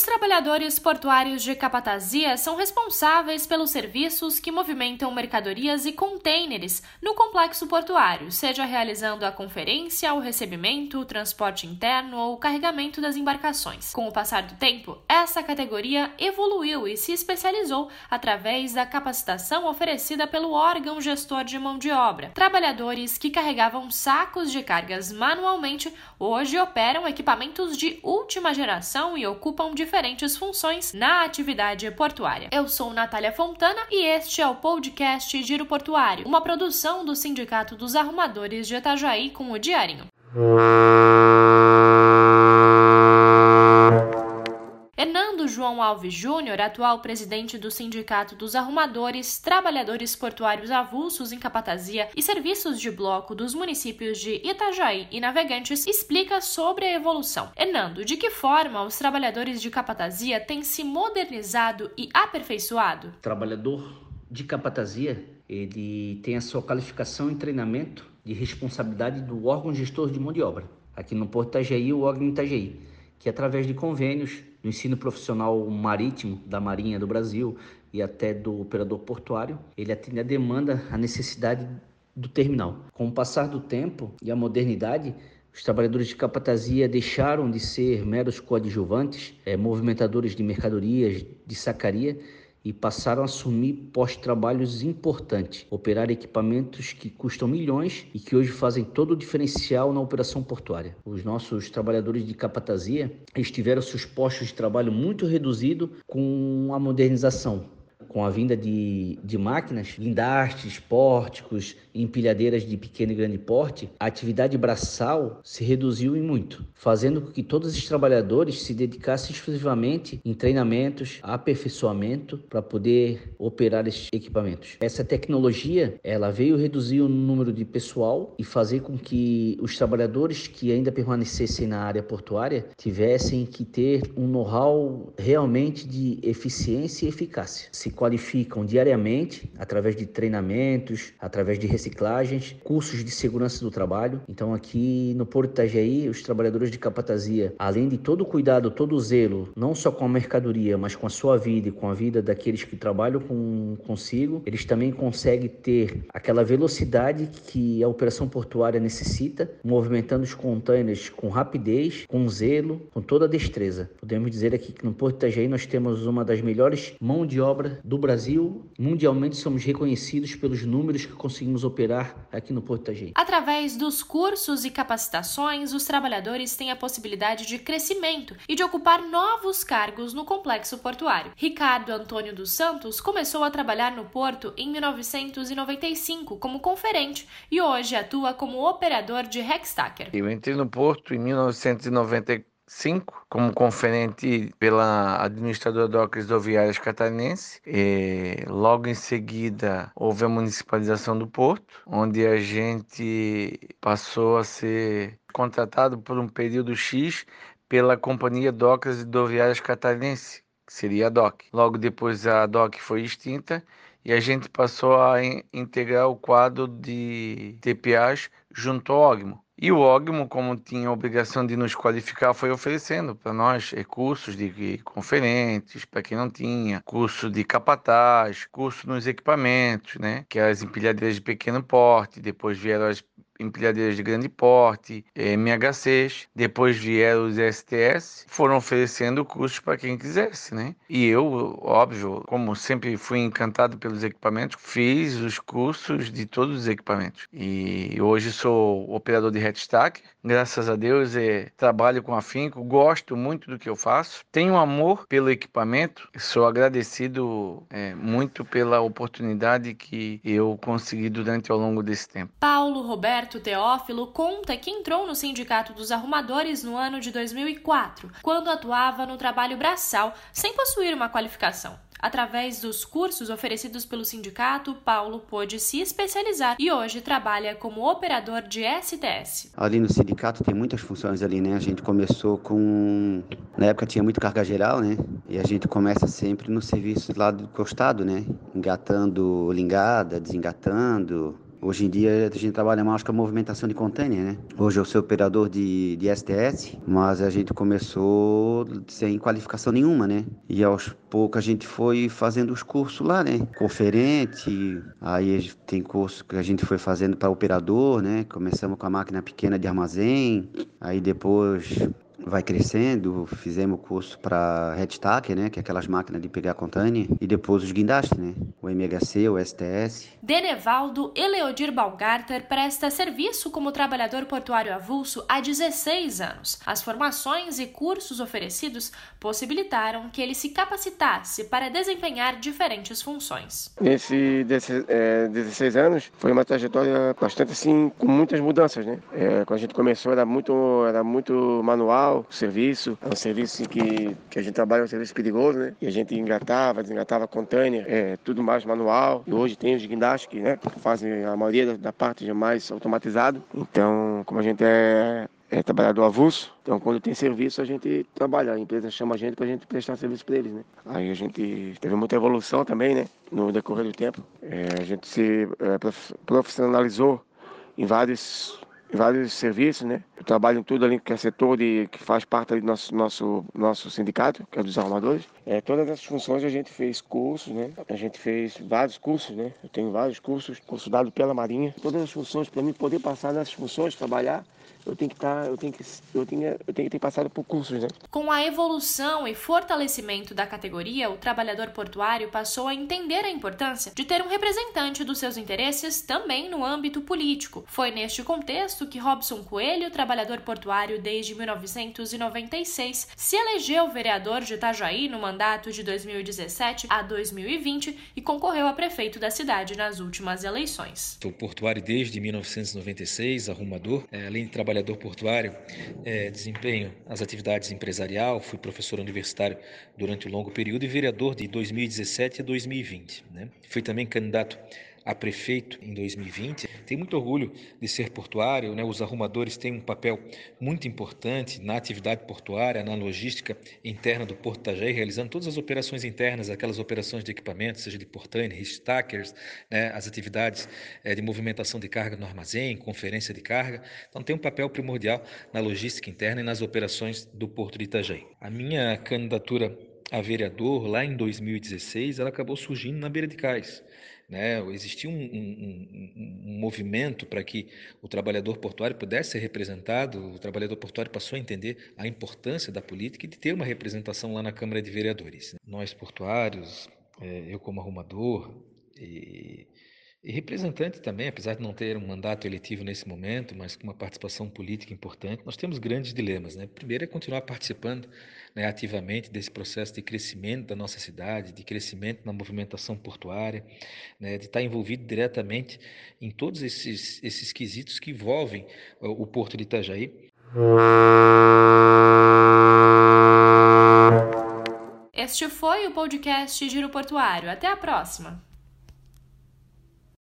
Os trabalhadores portuários de Capatazia são responsáveis pelos serviços que movimentam mercadorias e contêineres no complexo portuário, seja realizando a conferência, o recebimento, o transporte interno ou o carregamento das embarcações. Com o passar do tempo, essa categoria evoluiu e se especializou através da capacitação oferecida pelo órgão gestor de mão de obra. Trabalhadores que carregavam sacos de cargas manualmente hoje operam equipamentos de última geração e ocupam diferentes funções na atividade portuária. Eu sou Natália Fontana e este é o podcast Giro Portuário, uma produção do Sindicato dos Arrumadores de Itajaí com o Diarinho. Alves Júnior, atual presidente do Sindicato dos Arrumadores, Trabalhadores Portuários Avulsos em Capatazia e Serviços de Bloco dos municípios de Itajaí e Navegantes, explica sobre a evolução. Hernando, de que forma os trabalhadores de Capatazia têm se modernizado e aperfeiçoado? Trabalhador de Capatazia, ele tem a sua qualificação e treinamento de responsabilidade do órgão gestor de mão de obra. Aqui no Porto Itajaí, o órgão Itajaí que através de convênios do ensino profissional marítimo da Marinha do Brasil e até do operador portuário, ele atende a demanda, a necessidade do terminal. Com o passar do tempo e a modernidade, os trabalhadores de capatazia deixaram de ser meros coadjuvantes, é, movimentadores de mercadorias, de sacaria e passaram a assumir pós-trabalhos importantes, operar equipamentos que custam milhões e que hoje fazem todo o diferencial na operação portuária. Os nossos trabalhadores de capatazia estiveram seus postos de trabalho muito reduzidos com a modernização com a vinda de, de máquinas, guindastes, pórticos, empilhadeiras de pequeno e grande porte, a atividade braçal se reduziu em muito, fazendo com que todos os trabalhadores se dedicassem exclusivamente em treinamentos, aperfeiçoamento para poder operar esses equipamentos. Essa tecnologia, ela veio reduzir o número de pessoal e fazer com que os trabalhadores que ainda permanecessem na área portuária tivessem que ter um know-how realmente de eficiência e eficácia. Se qualificam diariamente através de treinamentos, através de reciclagens, cursos de segurança do trabalho. Então aqui no Porto Itajaí, os trabalhadores de capatazia, além de todo o cuidado, todo o zelo, não só com a mercadoria, mas com a sua vida e com a vida daqueles que trabalham com, consigo, eles também conseguem ter aquela velocidade que a operação portuária necessita, movimentando os containers com rapidez, com zelo, com toda a destreza. Podemos dizer aqui que no Porto Itajaí nós temos uma das melhores mão de obra do Brasil, mundialmente somos reconhecidos pelos números que conseguimos operar aqui no Porto Itajaí. Através dos cursos e capacitações, os trabalhadores têm a possibilidade de crescimento e de ocupar novos cargos no complexo portuário. Ricardo Antônio dos Santos começou a trabalhar no porto em 1995 como conferente e hoje atua como operador de Hextacker. Eu entrei no porto em 1994 5 como conferente pela administradora Docas Rodoviárias Catarinense. E logo em seguida houve a municipalização do porto, onde a gente passou a ser contratado por um período X pela Companhia Docas Rodoviárias Catarinense, que seria a DOC. Logo depois a DOC foi extinta e a gente passou a integrar o quadro de TPAs junto ao OGMO. E o OGMO, como tinha a obrigação de nos qualificar, foi oferecendo para nós recursos de conferentes, para quem não tinha, curso de capataz, curso nos equipamentos, né? que é as empilhadeiras de pequeno porte, depois vieram as empilhadeiras de grande porte, MHCs, depois vieram os STS, foram oferecendo cursos para quem quisesse, né? E eu, óbvio, como sempre fui encantado pelos equipamentos, fiz os cursos de todos os equipamentos. E hoje sou operador de headstack, graças a Deus, é, trabalho com afinco, gosto muito do que eu faço, tenho amor pelo equipamento, sou agradecido é, muito pela oportunidade que eu consegui durante ao longo desse tempo. Paulo Roberto Teófilo conta que entrou no Sindicato dos Arrumadores no ano de 2004, quando atuava no trabalho braçal, sem possuir uma qualificação. Através dos cursos oferecidos pelo sindicato, Paulo pôde se especializar e hoje trabalha como operador de STS. Ali no sindicato tem muitas funções ali, né? A gente começou com na época tinha muito carga geral, né? E a gente começa sempre no serviço lá do costado, né? Engatando lingada, desengatando, Hoje em dia a gente trabalha mais com a movimentação de container, né? Hoje eu sou operador de, de STS, mas a gente começou sem qualificação nenhuma, né? E aos poucos a gente foi fazendo os cursos lá, né? Conferente, aí tem curso que a gente foi fazendo para operador, né? Começamos com a máquina pequena de armazém, aí depois vai crescendo, fizemos o curso para headstacker, né, que é aquelas máquinas de pegar container, e depois os guindastes, né, o MHC, o STS. Denevaldo Eleodir Balgarter presta serviço como trabalhador portuário avulso há 16 anos. As formações e cursos oferecidos possibilitaram que ele se capacitasse para desempenhar diferentes funções. Nesse desse, é, 16 anos foi uma trajetória bastante assim, com muitas mudanças, né? É, quando a gente começou era muito, era muito manual, o serviço. É um serviço que, que a gente trabalha, é um serviço perigoso, né? E a gente engatava, desengatava container, é tudo mais manual. E hoje tem os guindastes que né, fazem a maioria da, da parte já mais automatizado. Então, como a gente é é trabalhador avulso, então quando tem serviço a gente trabalha, a empresa chama a gente para a gente prestar serviço para eles, né? Aí a gente teve muita evolução também, né? No decorrer do tempo, é, a gente se é, profissionalizou em vários vários serviços, né? Eu trabalho em tudo ali que é setor de, que faz parte do nosso, nosso, nosso sindicato, que é dos armadores. É, todas essas funções a gente fez cursos, né? A gente fez vários cursos, né? Eu tenho vários cursos, curso dado pela Marinha. Todas as funções, para mim poder passar nessas funções, trabalhar, eu tenho que estar, tá, eu tenho que, eu tenho, eu tenho que ter passado por cursos, né? Com a evolução e fortalecimento da categoria, o trabalhador portuário passou a entender a importância de ter um representante dos seus interesses também no âmbito político. Foi neste contexto que Robson Coelho, trabalhador portuário desde 1996, se elegeu vereador de Itajaí no mandato de 2017 a 2020 e concorreu a prefeito da cidade nas últimas eleições. Sou portuário desde 1996, arrumador, é, além de trabalhar trabalhador portuário, é, desempenho as atividades empresarial, fui professor universitário durante um longo período e vereador de 2017 a 2020. Né? Fui também candidato a prefeito em 2020. Tenho muito orgulho de ser portuário, né? Os arrumadores têm um papel muito importante na atividade portuária, na logística interna do Porto Itajaí, realizando todas as operações internas, aquelas operações de equipamento, seja de portainer, stackers, né? as atividades é, de movimentação de carga no armazém, conferência de carga. Então tem um papel primordial na logística interna e nas operações do Porto de Itajaí. A minha candidatura a vereador lá em 2016, ela acabou surgindo na beira de cais. Né? Existia um, um, um, um movimento para que o trabalhador portuário pudesse ser representado, o trabalhador portuário passou a entender a importância da política e de ter uma representação lá na Câmara de Vereadores. Nós portuários, é, eu como arrumador e, representante também, apesar de não ter um mandato eletivo nesse momento, mas com uma participação política importante, nós temos grandes dilemas. Né? Primeiro é continuar participando né, ativamente desse processo de crescimento da nossa cidade, de crescimento na movimentação portuária, né, de estar envolvido diretamente em todos esses, esses quesitos que envolvem o, o Porto de Itajaí. Este foi o podcast Giro Portuário. Até a próxima!